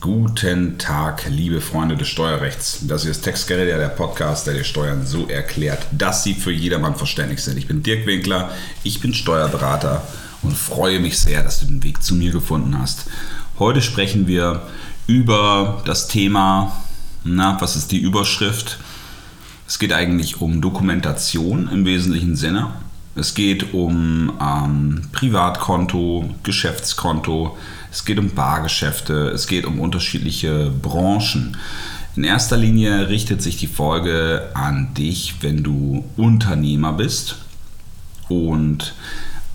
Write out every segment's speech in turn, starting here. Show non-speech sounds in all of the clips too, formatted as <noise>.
Guten Tag, liebe Freunde des Steuerrechts. Das hier ist Textgeräte, der Podcast, der dir Steuern so erklärt, dass sie für jedermann verständlich sind. Ich bin Dirk Winkler, ich bin Steuerberater und freue mich sehr, dass du den Weg zu mir gefunden hast. Heute sprechen wir über das Thema, na, was ist die Überschrift? Es geht eigentlich um Dokumentation im wesentlichen Sinne. Es geht um ähm, Privatkonto, Geschäftskonto, es geht um Bargeschäfte, es geht um unterschiedliche Branchen. In erster Linie richtet sich die Folge an dich, wenn du Unternehmer bist. Und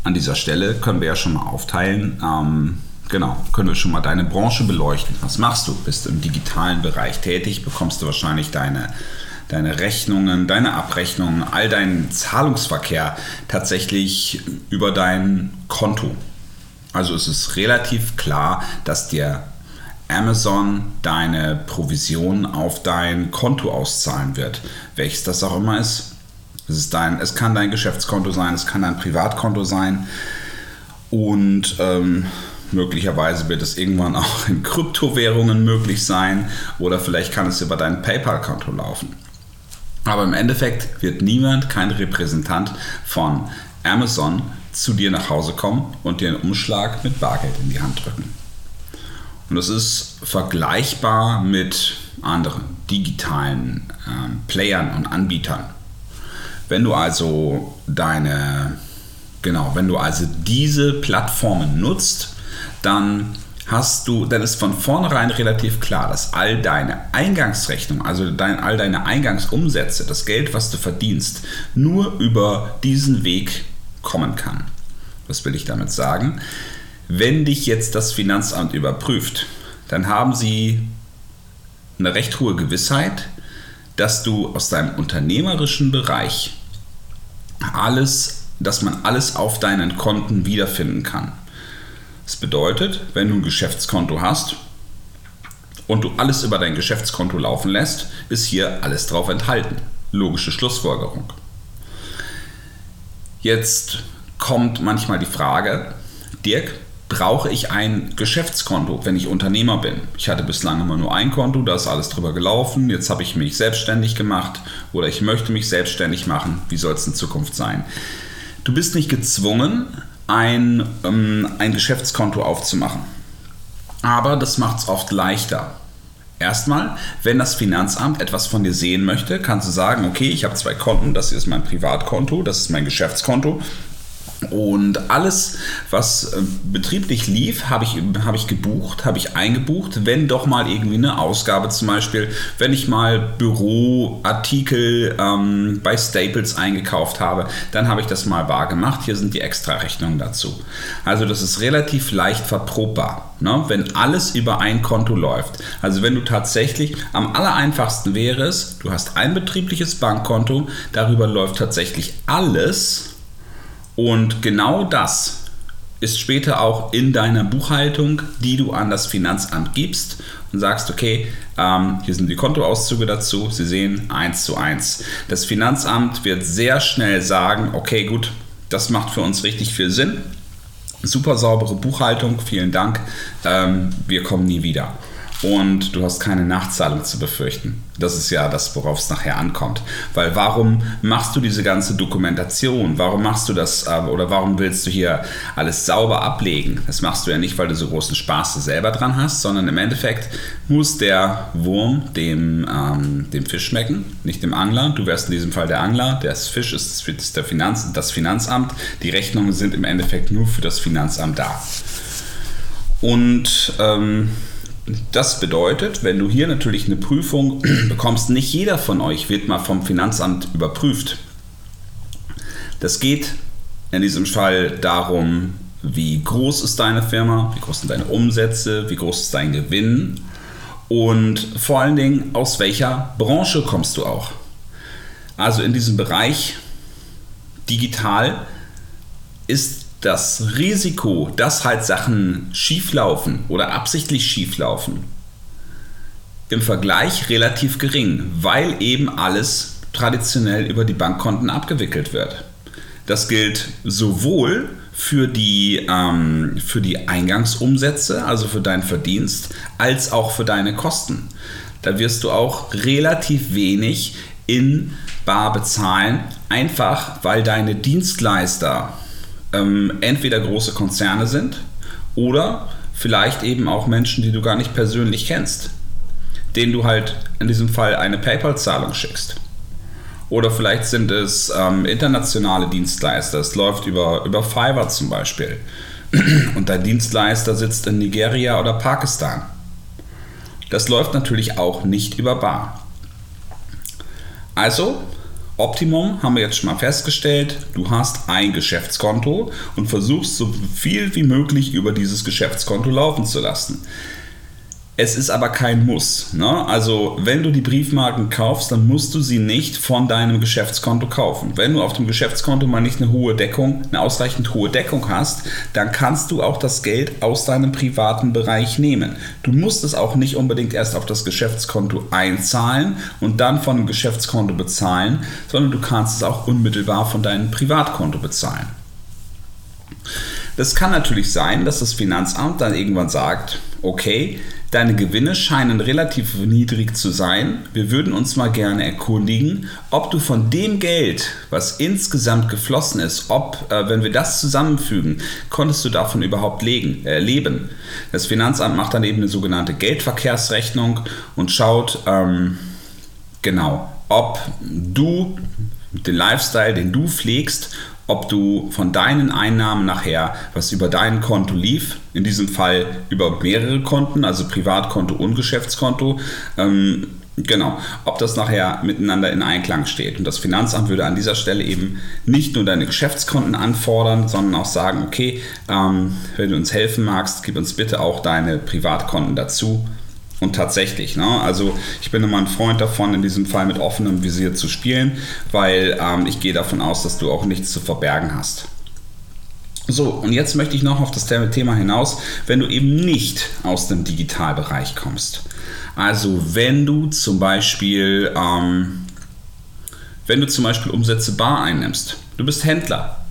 an dieser Stelle können wir ja schon mal aufteilen. Ähm, genau, können wir schon mal deine Branche beleuchten. Was machst du? Bist du im digitalen Bereich tätig? Bekommst du wahrscheinlich deine deine Rechnungen, deine Abrechnungen, all deinen Zahlungsverkehr tatsächlich über dein Konto. Also es ist relativ klar, dass dir Amazon deine Provision auf dein Konto auszahlen wird, welches das auch immer ist. Es, ist dein, es kann dein Geschäftskonto sein, es kann dein Privatkonto sein und ähm, möglicherweise wird es irgendwann auch in Kryptowährungen möglich sein oder vielleicht kann es über dein PayPal-Konto laufen. Aber im Endeffekt wird niemand, kein Repräsentant von Amazon zu dir nach Hause kommen und dir einen Umschlag mit Bargeld in die Hand drücken. Und das ist vergleichbar mit anderen digitalen äh, Playern und Anbietern. Wenn du also deine, genau, wenn du also diese Plattformen nutzt, dann hast du, dann ist von vornherein relativ klar, dass all deine Eingangsrechnung, also dein, all deine Eingangsumsätze, das Geld, was du verdienst, nur über diesen Weg kommen kann. Was will ich damit sagen? Wenn dich jetzt das Finanzamt überprüft, dann haben sie eine recht hohe Gewissheit, dass du aus deinem unternehmerischen Bereich alles, dass man alles auf deinen Konten wiederfinden kann. Das bedeutet, wenn du ein Geschäftskonto hast und du alles über dein Geschäftskonto laufen lässt, ist hier alles drauf enthalten. Logische Schlussfolgerung. Jetzt kommt manchmal die Frage, Dirk, brauche ich ein Geschäftskonto, wenn ich Unternehmer bin? Ich hatte bislang immer nur ein Konto, da ist alles drüber gelaufen, jetzt habe ich mich selbstständig gemacht oder ich möchte mich selbstständig machen. Wie soll es in Zukunft sein? Du bist nicht gezwungen, ein, ähm, ein Geschäftskonto aufzumachen. Aber das macht es oft leichter. Erstmal, wenn das Finanzamt etwas von dir sehen möchte, kannst du sagen, okay, ich habe zwei Konten, das hier ist mein Privatkonto, das ist mein Geschäftskonto und alles, was äh, betrieblich lief, habe ich, hab ich gebucht, habe ich eingebucht. Wenn doch mal irgendwie eine Ausgabe zum Beispiel, wenn ich mal Büroartikel ähm, bei Staples eingekauft habe, dann habe ich das mal wahr gemacht. Hier sind die Extra-Rechnungen dazu. Also das ist relativ leicht verprobbar, ne? wenn alles über ein Konto läuft. Also wenn du tatsächlich, am aller einfachsten wäre es, du hast ein betriebliches Bankkonto, darüber läuft tatsächlich alles und genau das ist später auch in deiner Buchhaltung, die du an das Finanzamt gibst und sagst, okay, ähm, hier sind die Kontoauszüge dazu. Sie sehen 1 zu 1. Das Finanzamt wird sehr schnell sagen, okay, gut, das macht für uns richtig viel Sinn. Super saubere Buchhaltung, vielen Dank. Ähm, wir kommen nie wieder und du hast keine Nachzahlung zu befürchten. Das ist ja das, worauf es nachher ankommt. Weil warum machst du diese ganze Dokumentation? Warum machst du das äh, oder warum willst du hier alles sauber ablegen? Das machst du ja nicht, weil du so großen Spaß selber dran hast, sondern im Endeffekt muss der Wurm dem, ähm, dem Fisch schmecken, nicht dem Angler. Du wärst in diesem Fall der Angler, der Fisch ist, ist der Finanz, das Finanzamt. Die Rechnungen sind im Endeffekt nur für das Finanzamt da. Und ähm, das bedeutet, wenn du hier natürlich eine Prüfung <clears throat> bekommst, nicht jeder von euch wird mal vom Finanzamt überprüft. Das geht in diesem Fall darum, wie groß ist deine Firma, wie groß sind deine Umsätze, wie groß ist dein Gewinn und vor allen Dingen, aus welcher Branche kommst du auch. Also in diesem Bereich digital ist das Risiko, dass halt Sachen schieflaufen oder absichtlich schieflaufen, im Vergleich relativ gering, weil eben alles traditionell über die Bankkonten abgewickelt wird. Das gilt sowohl für die, ähm, für die Eingangsumsätze, also für deinen Verdienst, als auch für deine Kosten. Da wirst du auch relativ wenig in Bar bezahlen, einfach weil deine Dienstleister ähm, entweder große Konzerne sind oder vielleicht eben auch Menschen, die du gar nicht persönlich kennst, denen du halt in diesem Fall eine PayPal-Zahlung schickst. Oder vielleicht sind es ähm, internationale Dienstleister. Es läuft über, über Fiverr zum Beispiel. <clears throat> Und dein Dienstleister sitzt in Nigeria oder Pakistan. Das läuft natürlich auch nicht über Bar. Also, Optimum haben wir jetzt schon mal festgestellt, du hast ein Geschäftskonto und versuchst so viel wie möglich über dieses Geschäftskonto laufen zu lassen. Es ist aber kein Muss. Ne? Also wenn du die Briefmarken kaufst, dann musst du sie nicht von deinem Geschäftskonto kaufen. Wenn du auf dem Geschäftskonto mal nicht eine hohe Deckung, eine ausreichend hohe Deckung hast, dann kannst du auch das Geld aus deinem privaten Bereich nehmen. Du musst es auch nicht unbedingt erst auf das Geschäftskonto einzahlen und dann von dem Geschäftskonto bezahlen, sondern du kannst es auch unmittelbar von deinem Privatkonto bezahlen. Das kann natürlich sein, dass das Finanzamt dann irgendwann sagt, okay, deine Gewinne scheinen relativ niedrig zu sein. Wir würden uns mal gerne erkundigen, ob du von dem Geld, was insgesamt geflossen ist, ob, äh, wenn wir das zusammenfügen, konntest du davon überhaupt legen, äh, leben. Das Finanzamt macht dann eben eine sogenannte Geldverkehrsrechnung und schaut, ähm, genau, ob du den Lifestyle, den du pflegst, ob du von deinen Einnahmen nachher, was über dein Konto lief, in diesem Fall über mehrere Konten, also Privatkonto und Geschäftskonto, ähm, Genau, ob das nachher miteinander in Einklang steht. Und das Finanzamt würde an dieser Stelle eben nicht nur deine Geschäftskonten anfordern, sondern auch sagen, okay, ähm, wenn du uns helfen magst, gib uns bitte auch deine Privatkonten dazu. Und tatsächlich, ne? also ich bin immer ein Freund davon, in diesem Fall mit offenem Visier zu spielen, weil ähm, ich gehe davon aus, dass du auch nichts zu verbergen hast. So, und jetzt möchte ich noch auf das Thema hinaus, wenn du eben nicht aus dem Digitalbereich kommst. Also wenn du zum Beispiel, ähm, wenn du zum Beispiel Umsätze bar einnimmst, du bist Händler,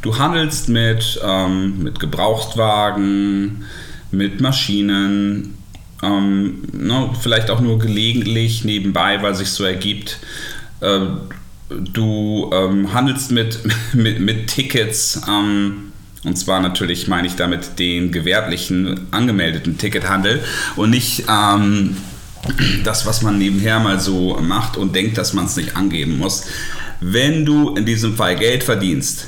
du handelst mit, ähm, mit Gebrauchtwagen, mit Maschinen, ähm, ne, vielleicht auch nur gelegentlich nebenbei, weil sich so ergibt. Äh, du ähm, handelst mit, <laughs> mit, mit Tickets. Ähm, und zwar natürlich meine ich damit den gewerblichen angemeldeten Tickethandel und nicht ähm, <clears throat> das, was man nebenher mal so macht und denkt, dass man es nicht angeben muss. Wenn du in diesem Fall Geld verdienst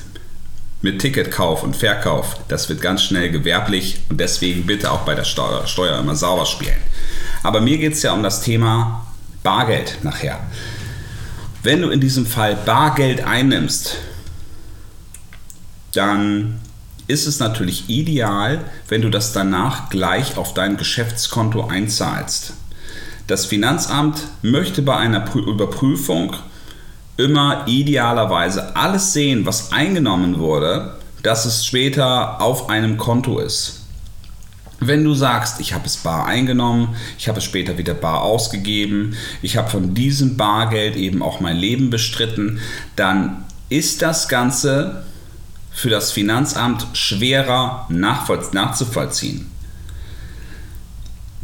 mit Ticketkauf und Verkauf, das wird ganz schnell gewerblich und deswegen bitte auch bei der Steuer, immer sauber spielen. Aber mir geht es ja um das Thema Bargeld nachher. Wenn du in diesem Fall Bargeld einnimmst, dann ist es natürlich ideal, wenn du das danach gleich auf dein Geschäftskonto einzahlst. Das Finanzamt möchte bei einer Überprüfung immer idealerweise alles sehen, was eingenommen wurde, dass es später auf einem Konto ist. Wenn du sagst, ich habe es bar eingenommen, ich habe es später wieder bar ausgegeben, ich habe von diesem Bargeld eben auch mein Leben bestritten, dann ist das Ganze für das Finanzamt schwerer nachzuvollziehen.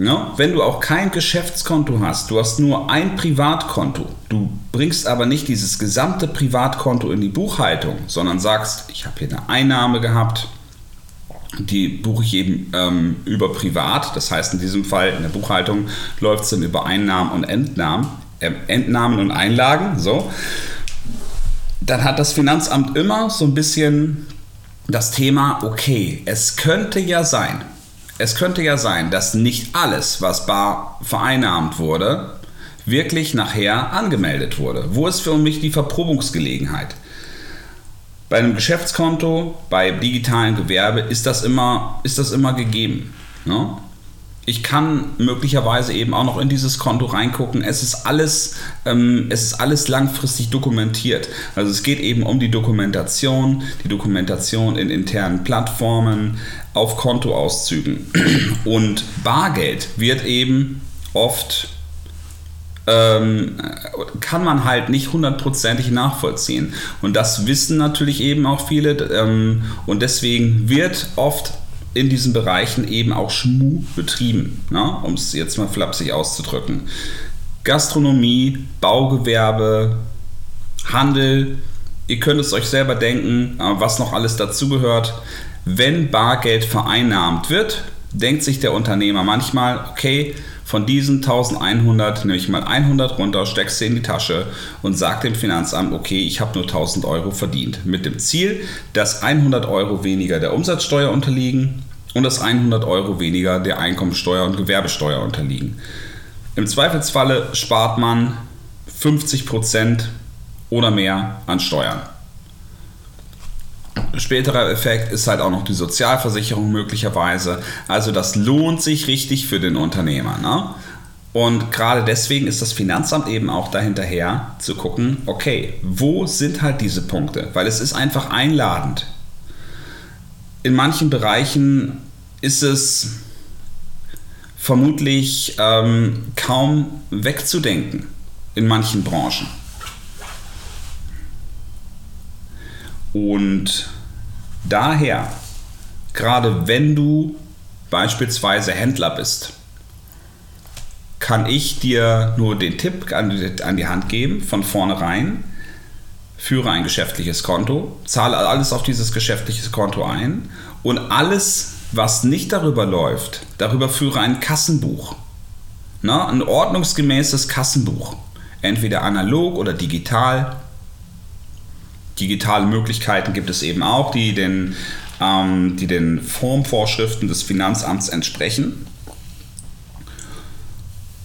Ja, wenn du auch kein Geschäftskonto hast, du hast nur ein Privatkonto, du bringst aber nicht dieses gesamte Privatkonto in die Buchhaltung, sondern sagst, ich habe hier eine Einnahme gehabt, die buche ich eben ähm, über privat, das heißt in diesem Fall in der Buchhaltung läuft es dann über Einnahmen und Entnahmen, äh, Entnahmen und Einlagen, so. Dann hat das Finanzamt immer so ein bisschen das Thema, okay, es könnte ja sein, es könnte ja sein, dass nicht alles, was bar vereinnahmt wurde, wirklich nachher angemeldet wurde. Wo ist für mich die Verprobungsgelegenheit? Bei einem Geschäftskonto, bei digitalen Gewerbe ist das immer, ist das immer gegeben. Ne? Ich kann möglicherweise eben auch noch in dieses Konto reingucken. Es ist alles, ähm, es ist alles langfristig dokumentiert. Also es geht eben um die Dokumentation, die Dokumentation in internen Plattformen, auf Kontoauszügen. <clears throat> Und Bargeld wird eben oft ähm, kann man halt nicht hundertprozentig nachvollziehen. Und das wissen natürlich eben auch viele. Ähm, und deswegen wird oft in diesen Bereichen eben auch Schmu betrieben, ne? um es jetzt mal flapsig auszudrücken. Gastronomie, Baugewerbe, Handel, ihr könnt es euch selber denken, äh, was noch alles dazugehört. Wenn Bargeld vereinnahmt wird, denkt sich der Unternehmer manchmal, okay, von diesen 1100 nehme ich mal 100 runter, steckst sie in die Tasche und sagt dem Finanzamt, okay, ich habe nur 1000 Euro verdient. Mit dem Ziel, dass 100 Euro weniger der Umsatzsteuer unterliegen und dass 100 Euro weniger der Einkommensteuer und Gewerbesteuer unterliegen. Im Zweifelsfalle spart man 50 Prozent oder mehr an Steuern. Späterer Effekt ist halt auch noch die Sozialversicherung möglicherweise. Also das lohnt sich richtig für den Unternehmer. Ne? Und gerade deswegen ist das Finanzamt eben auch dahinterher zu gucken, okay, wo sind halt diese Punkte? Weil es ist einfach einladend. In manchen Bereichen ist es vermutlich ähm, kaum wegzudenken in manchen Branchen. Und daher, gerade wenn du beispielsweise Händler bist, kann ich dir nur den Tipp an die, Hand geben, von vornherein, führe ein geschäftliches Konto, zahle alles auf dieses geschäftliche Konto ein und alles, was nicht darüber läuft, darüber führe ein Kassenbuch. Na, ein ordnungsgemäßes Kassenbuch. Entweder analog oder digital digitale Möglichkeiten gibt es eben auch, die den, ähm, die den Formvorschriften des Finanzamts entsprechen.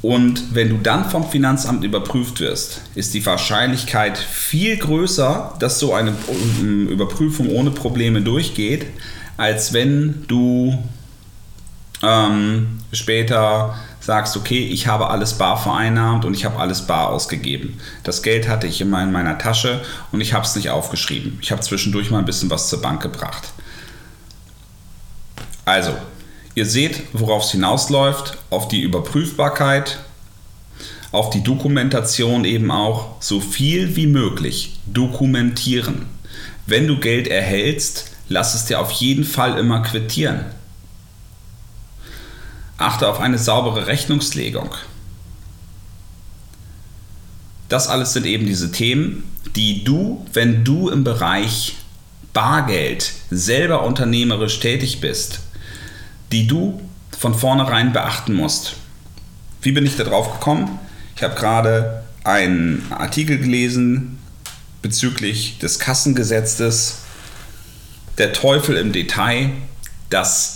Und wenn du dann vom Finanzamt überprüft wirst, ist die Wahrscheinlichkeit viel größer, dass so eine ähm, Überprüfung ohne Probleme durchgeht, als wenn du ähm, später sagst, okay, ich habe alles bar vereinnahmt und ich habe alles bar ausgegeben. Das Geld hatte ich immer in meiner Tasche und ich habe es nicht aufgeschrieben. Ich habe zwischendurch mal ein bisschen was zur Bank gebracht. Also, ihr seht, worauf es hinausläuft, auf die Überprüfbarkeit, auf die Dokumentation eben auch, so viel wie möglich dokumentieren. Wenn du Geld erhältst, lass es dir auf jeden Fall immer quittieren. Achte auf eine saubere Rechnungslegung. Das alles sind eben diese Themen, die du, wenn du im Bereich Bargeld selber unternehmerisch tätig bist, die du von vornherein beachten musst. Wie bin ich da drauf gekommen? Ich habe gerade einen Artikel gelesen bezüglich des Kassengesetzes. Der Teufel im Detail, das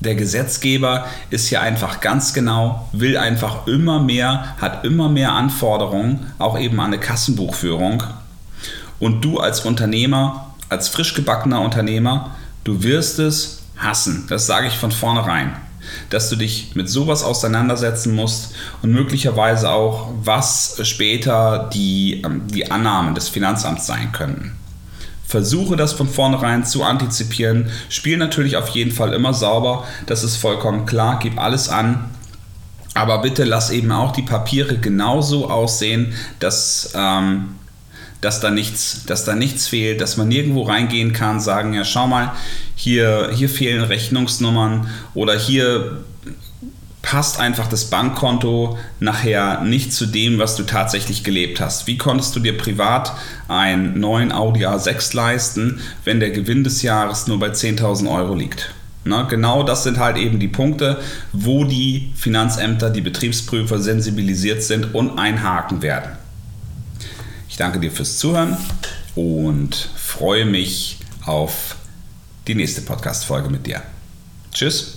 der Gesetzgeber ist hier einfach ganz genau, will einfach immer mehr, hat immer mehr Anforderungen, auch eben an eine Kassenbuchführung. Und du als Unternehmer, als frisch gebackener Unternehmer, du wirst es hassen. Das sage ich von vornherein. Dass du dich mit sowas auseinandersetzen musst und möglicherweise auch, was später die, ähm, die Annahmen des Finanzamts sein könnten. Versuche das von vornherein zu antizipieren. Spiel natürlich auf jeden Fall immer sauber, das ist vollkommen klar, gib alles an. Aber bitte lass eben auch die Papiere genauso aussehen, dass, ähm, dass, da nichts, dass da nichts fehlt, dass man nirgendwo reingehen kann, sagen, ja schau mal, hier, hier fehlen Rechnungsnummern oder hier passt einfach das Bankkonto nachher nicht zu dem, was du tatsächlich gelebt hast. Wie konntest du dir privat einen neuen Audi A6 leisten, wenn der Gewinn des Jahres nur bei 10.000 Euro liegt? Na, genau das sind halt eben die Punkte, wo die Finanzämter, die Betriebsprüfer sensibilisiert sind und einhaken werden. Ich danke dir fürs Zuhören und freue mich auf die nächste Podcast-Folge mit dir. Tschüss.